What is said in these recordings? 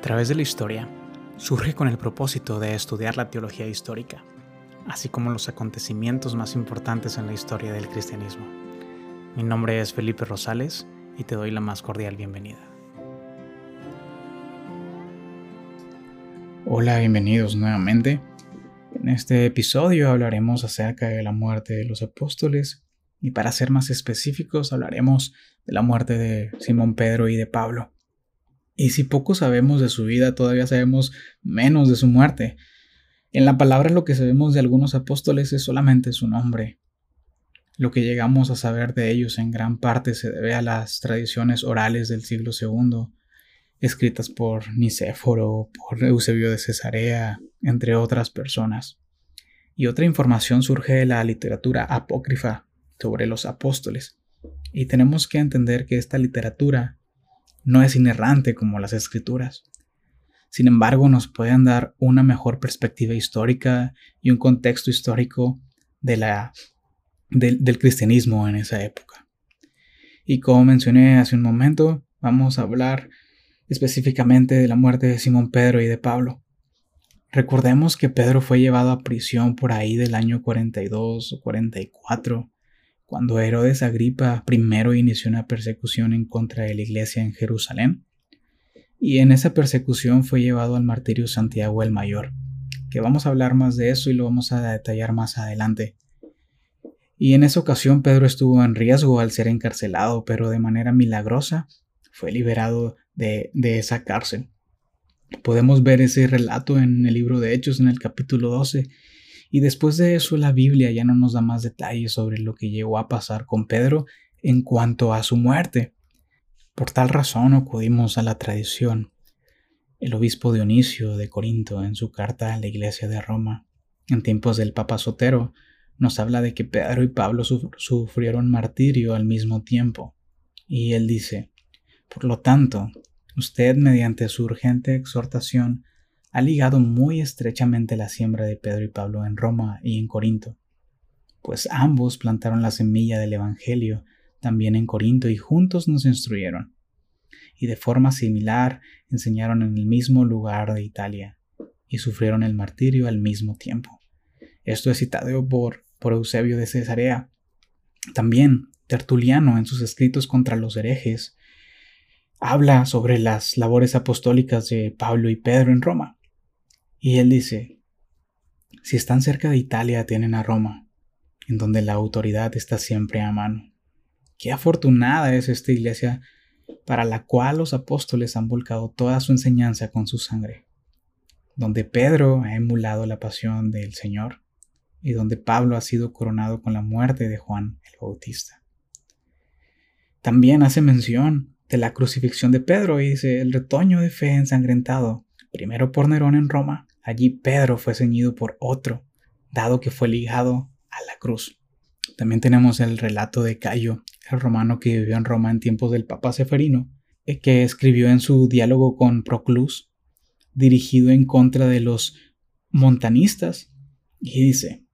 través de la historia surge con el propósito de estudiar la teología histórica, así como los acontecimientos más importantes en la historia del cristianismo. Mi nombre es Felipe Rosales y te doy la más cordial bienvenida. Hola, bienvenidos nuevamente. En este episodio hablaremos acerca de la muerte de los apóstoles y para ser más específicos hablaremos de la muerte de Simón Pedro y de Pablo. Y si poco sabemos de su vida, todavía sabemos menos de su muerte. En la palabra lo que sabemos de algunos apóstoles es solamente su nombre. Lo que llegamos a saber de ellos en gran parte se debe a las tradiciones orales del siglo II, escritas por Nicéforo, por Eusebio de Cesarea, entre otras personas. Y otra información surge de la literatura apócrifa sobre los apóstoles. Y tenemos que entender que esta literatura no es inerrante como las escrituras. Sin embargo, nos pueden dar una mejor perspectiva histórica y un contexto histórico de la, del cristianismo en esa época. Y como mencioné hace un momento, vamos a hablar específicamente de la muerte de Simón Pedro y de Pablo. Recordemos que Pedro fue llevado a prisión por ahí del año 42 o 44 cuando Herodes Agripa I inició una persecución en contra de la iglesia en Jerusalén, y en esa persecución fue llevado al martirio Santiago el Mayor, que vamos a hablar más de eso y lo vamos a detallar más adelante. Y en esa ocasión Pedro estuvo en riesgo al ser encarcelado, pero de manera milagrosa fue liberado de, de esa cárcel. Podemos ver ese relato en el libro de Hechos en el capítulo 12 y después de eso la Biblia ya no nos da más detalles sobre lo que llegó a pasar con Pedro en cuanto a su muerte. Por tal razón acudimos a la tradición. El obispo Dionisio de Corinto, en su carta a la iglesia de Roma, en tiempos del Papa Sotero, nos habla de que Pedro y Pablo sufrieron martirio al mismo tiempo. Y él dice, por lo tanto, usted mediante su urgente exhortación ha ligado muy estrechamente la siembra de Pedro y Pablo en Roma y en Corinto, pues ambos plantaron la semilla del Evangelio también en Corinto y juntos nos instruyeron, y de forma similar enseñaron en el mismo lugar de Italia, y sufrieron el martirio al mismo tiempo. Esto es citado por, por Eusebio de Cesarea. También Tertuliano en sus escritos contra los herejes habla sobre las labores apostólicas de Pablo y Pedro en Roma. Y él dice, si están cerca de Italia tienen a Roma, en donde la autoridad está siempre a mano. Qué afortunada es esta iglesia para la cual los apóstoles han volcado toda su enseñanza con su sangre, donde Pedro ha emulado la pasión del Señor y donde Pablo ha sido coronado con la muerte de Juan el Bautista. También hace mención de la crucifixión de Pedro y dice el retoño de fe ensangrentado, primero por Nerón en Roma Allí Pedro fue ceñido por otro, dado que fue ligado a la cruz. También tenemos el relato de Cayo, el romano que vivió en Roma en tiempos del Papa Seferino, eh, que escribió en su diálogo con Proclus, dirigido en contra de los montanistas, y dice,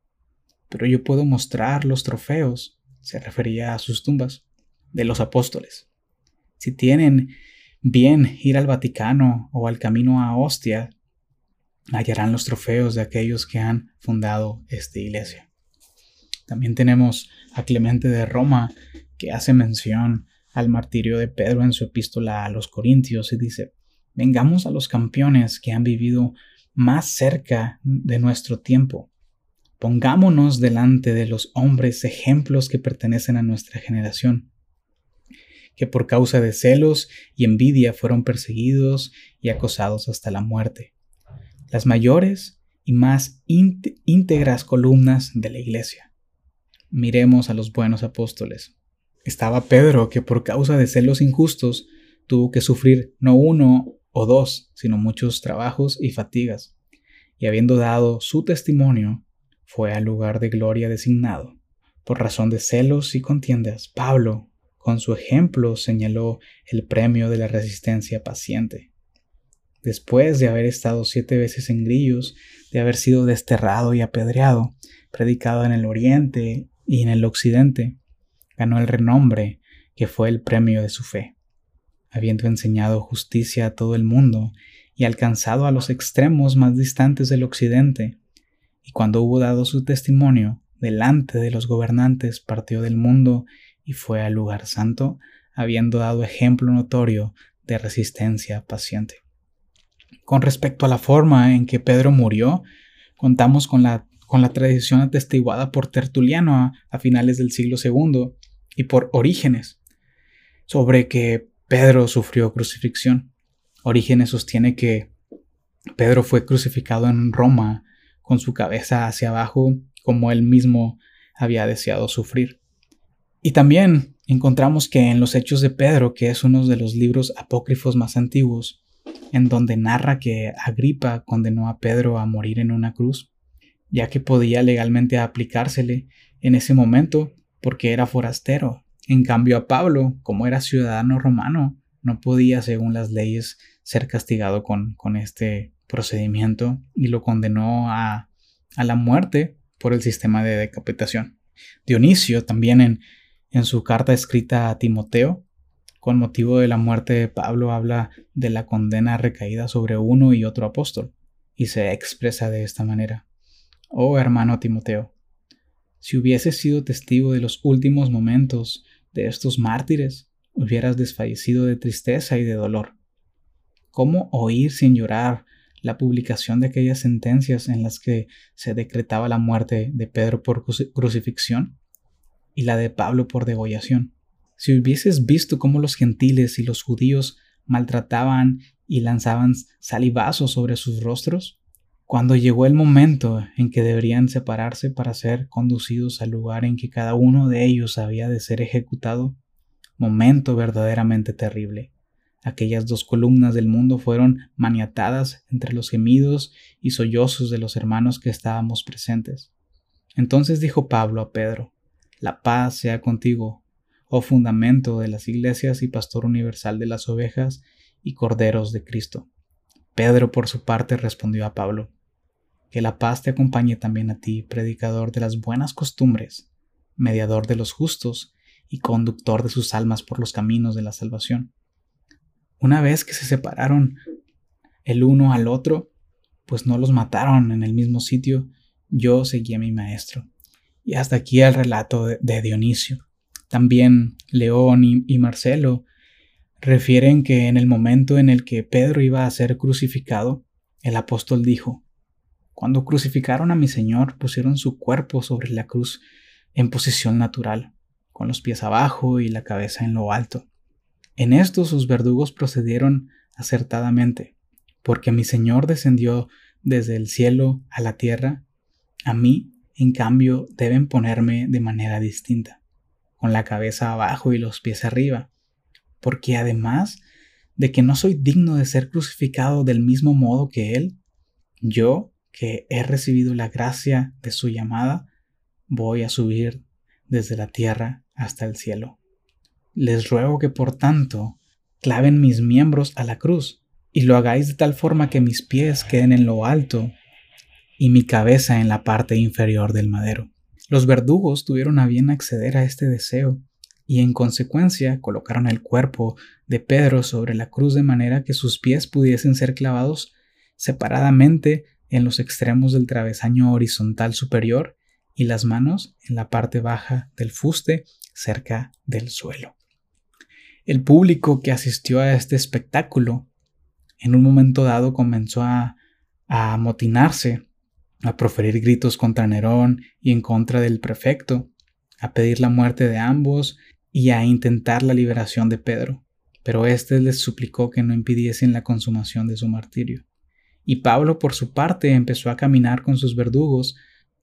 pero yo puedo mostrar los trofeos, se refería a sus tumbas, de los apóstoles. Si tienen bien ir al Vaticano o al camino a Ostia, hallarán los trofeos de aquellos que han fundado esta iglesia. También tenemos a Clemente de Roma, que hace mención al martirio de Pedro en su epístola a los Corintios y dice, vengamos a los campeones que han vivido más cerca de nuestro tiempo. Pongámonos delante de los hombres ejemplos que pertenecen a nuestra generación, que por causa de celos y envidia fueron perseguidos y acosados hasta la muerte las mayores y más íntegras columnas de la iglesia. Miremos a los buenos apóstoles. Estaba Pedro, que por causa de celos injustos tuvo que sufrir no uno o dos, sino muchos trabajos y fatigas, y habiendo dado su testimonio, fue al lugar de gloria designado. Por razón de celos y contiendas, Pablo, con su ejemplo, señaló el premio de la resistencia paciente después de haber estado siete veces en grillos, de haber sido desterrado y apedreado, predicado en el oriente y en el occidente, ganó el renombre que fue el premio de su fe, habiendo enseñado justicia a todo el mundo y alcanzado a los extremos más distantes del occidente, y cuando hubo dado su testimonio delante de los gobernantes, partió del mundo y fue al lugar santo, habiendo dado ejemplo notorio de resistencia paciente. Con respecto a la forma en que Pedro murió, contamos con la, con la tradición atestiguada por Tertuliano a, finales del siglo II y por Orígenes sobre que Pedro sufrió crucifixión. Orígenes sostiene que Pedro fue crucificado en Roma con su cabeza hacia abajo como él mismo había deseado sufrir. Y también encontramos que en los Hechos de Pedro, que es uno de los libros apócrifos más antiguos, en donde narra que Agripa condenó a Pedro a morir en una cruz, ya que podía legalmente aplicársele en ese momento porque era forastero. En cambio a Pablo, como era ciudadano romano, no podía, según las leyes, ser castigado con, este procedimiento y lo condenó a, a la muerte por el sistema de decapitación. Dionisio también en su carta escrita a Timoteo, con motivo de la muerte de Pablo, habla de la condena recaída sobre uno y otro apóstol, y se expresa de esta manera. Oh hermano Timoteo, si hubieses sido testigo de los últimos momentos de estos mártires, hubieras desfallecido de tristeza y de dolor. ¿Cómo oír sin llorar la publicación de aquellas sentencias en las que se decretaba la muerte de Pedro por crucifixión y la de Pablo por degollación? Si hubieses visto cómo los gentiles y los judíos maltrataban y lanzaban salivazos sobre sus rostros, cuando llegó el momento en que deberían separarse para ser conducidos al lugar en que cada uno de ellos había de ser ejecutado, momento verdaderamente terrible. Aquellas dos columnas del mundo fueron maniatadas entre los gemidos y sollozos de los hermanos que estábamos presentes. Entonces dijo Pablo a Pedro, La paz sea contigo, oh fundamento de las iglesias y pastor universal de las ovejas y corderos de Cristo. Pedro por su parte respondió a Pablo, que la paz te acompañe también a ti, predicador de las buenas costumbres, mediador de los justos y conductor de sus almas por los caminos de la salvación. Una vez que se separaron el uno al otro, pues no los mataron en el mismo sitio, yo seguí a mi maestro. Y hasta aquí el relato de Dionisio. También León y, Marcelo refieren que en el momento en el que Pedro iba a ser crucificado, el apóstol dijo, cuando crucificaron a mi Señor, pusieron su cuerpo sobre la cruz en posición natural, con los pies abajo y la cabeza en lo alto. En esto sus verdugos procedieron acertadamente, porque mi Señor descendió desde el cielo a la tierra, a mí, en cambio, deben ponerme de manera distinta, con la cabeza abajo y los pies arriba, porque además de que no soy digno de ser crucificado del mismo modo que Él, yo que he recibido la gracia de su llamada, voy a subir desde la tierra hasta el cielo. Les ruego que por tanto claven mis miembros a la cruz y lo hagáis de tal forma que mis pies queden en lo alto y mi cabeza en la parte inferior del madero. Los verdugos tuvieron a bien acceder a este deseo y en consecuencia colocaron el cuerpo de Pedro sobre la cruz de manera que sus pies pudiesen ser clavados separadamente en los extremos del travesaño horizontal superior y las manos en la parte baja del fuste cerca del suelo. El público que asistió a este espectáculo en un momento dado comenzó a, amotinarse, a proferir gritos contra Nerón y en contra del prefecto, a pedir la muerte de ambos y a intentar la liberación de Pedro, pero éste les suplicó que no impidiesen la consumación de su martirio y Pablo por su parte empezó a caminar con sus verdugos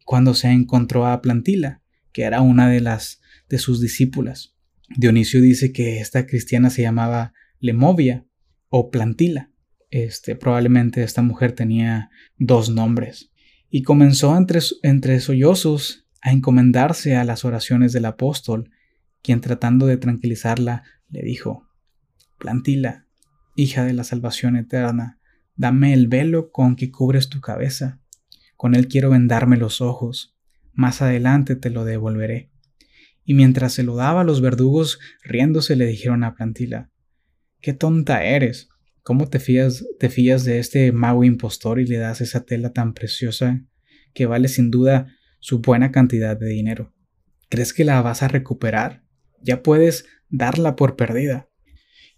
cuando se encontró a Plantila, que era una de las de sus discípulas. Dionisio dice que esta cristiana se llamaba Lemovia o Plantila. Este, probablemente esta mujer tenía dos nombres. Y comenzó entre, entre sollozos a encomendarse a las oraciones del apóstol, quien tratando de tranquilizarla le dijo, Plantila, hija de la salvación eterna, Dame el velo con que cubres tu cabeza. Con él quiero vendarme los ojos. Más adelante te lo devolveré. Y mientras se lo daba, los verdugos riéndose le dijeron a Plantila, Qué tonta eres. ¿Cómo te fías, te fías de este mago impostor y le das esa tela tan preciosa que vale sin duda su buena cantidad de dinero? ¿Crees que la vas a recuperar? Ya puedes darla por perdida.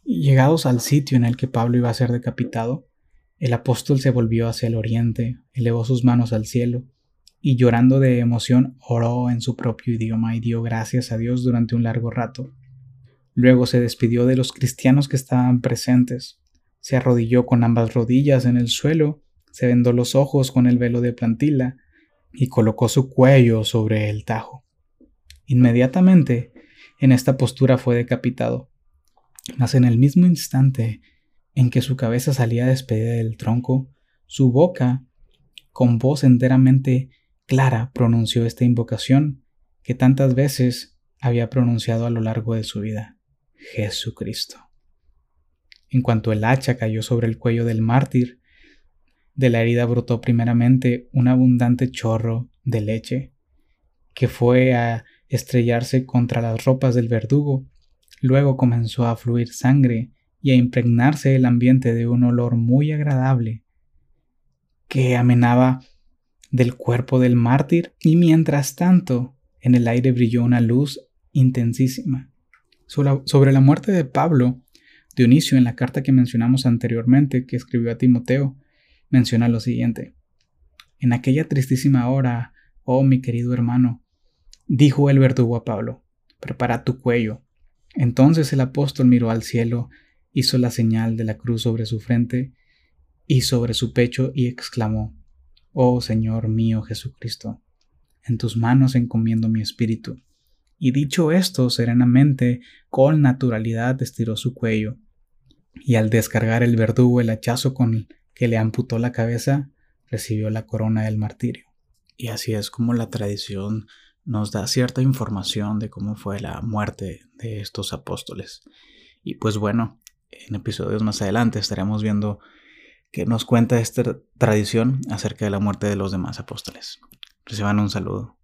Llegados al sitio en el que Pablo iba a ser decapitado, el apóstol se volvió hacia el oriente, elevó sus manos al cielo, y llorando de emoción oró en su propio idioma y dio gracias a Dios durante un largo rato. Luego se despidió de los cristianos que estaban presentes, se arrodilló con ambas rodillas en el suelo, se vendó los ojos con el velo de plantilla y colocó su cuello sobre el tajo. Inmediatamente, en esta postura fue decapitado. Mas en el mismo instante en que su cabeza salía despedida del tronco, su boca, con voz enteramente clara, pronunció esta invocación que tantas veces había pronunciado a lo largo de su vida. Jesucristo. En cuanto el hacha cayó sobre el cuello del mártir, de la herida brotó primeramente un abundante chorro de leche, que fue a estrellarse contra las ropas del verdugo. Luego comenzó a fluir sangre y a impregnarse el ambiente de un olor muy agradable que amenaba del cuerpo del mártir y mientras tanto en el aire brilló una luz intensísima. Sobre la muerte de Pablo, Dionisio, en la carta que mencionamos anteriormente, que escribió a Timoteo, menciona lo siguiente. En aquella tristísima hora, oh mi querido hermano, dijo el verdugo a Pablo, prepara tu cuello. Entonces el apóstol miró al cielo, hizo la señal de la cruz sobre su frente y sobre su pecho y exclamó, Oh Señor mío Jesucristo, en tus manos encomiendo mi espíritu. Y dicho esto serenamente, con naturalidad estiró su cuello, y al descargar el verdugo el hachazo con que le amputó la cabeza, recibió la corona del martirio. Y así es como la tradición nos da cierta información de cómo fue la muerte de estos apóstoles. Y pues bueno, en episodios más adelante estaremos viendo que nos cuenta esta tradición acerca de la muerte de los demás apóstoles. Reciban un saludo.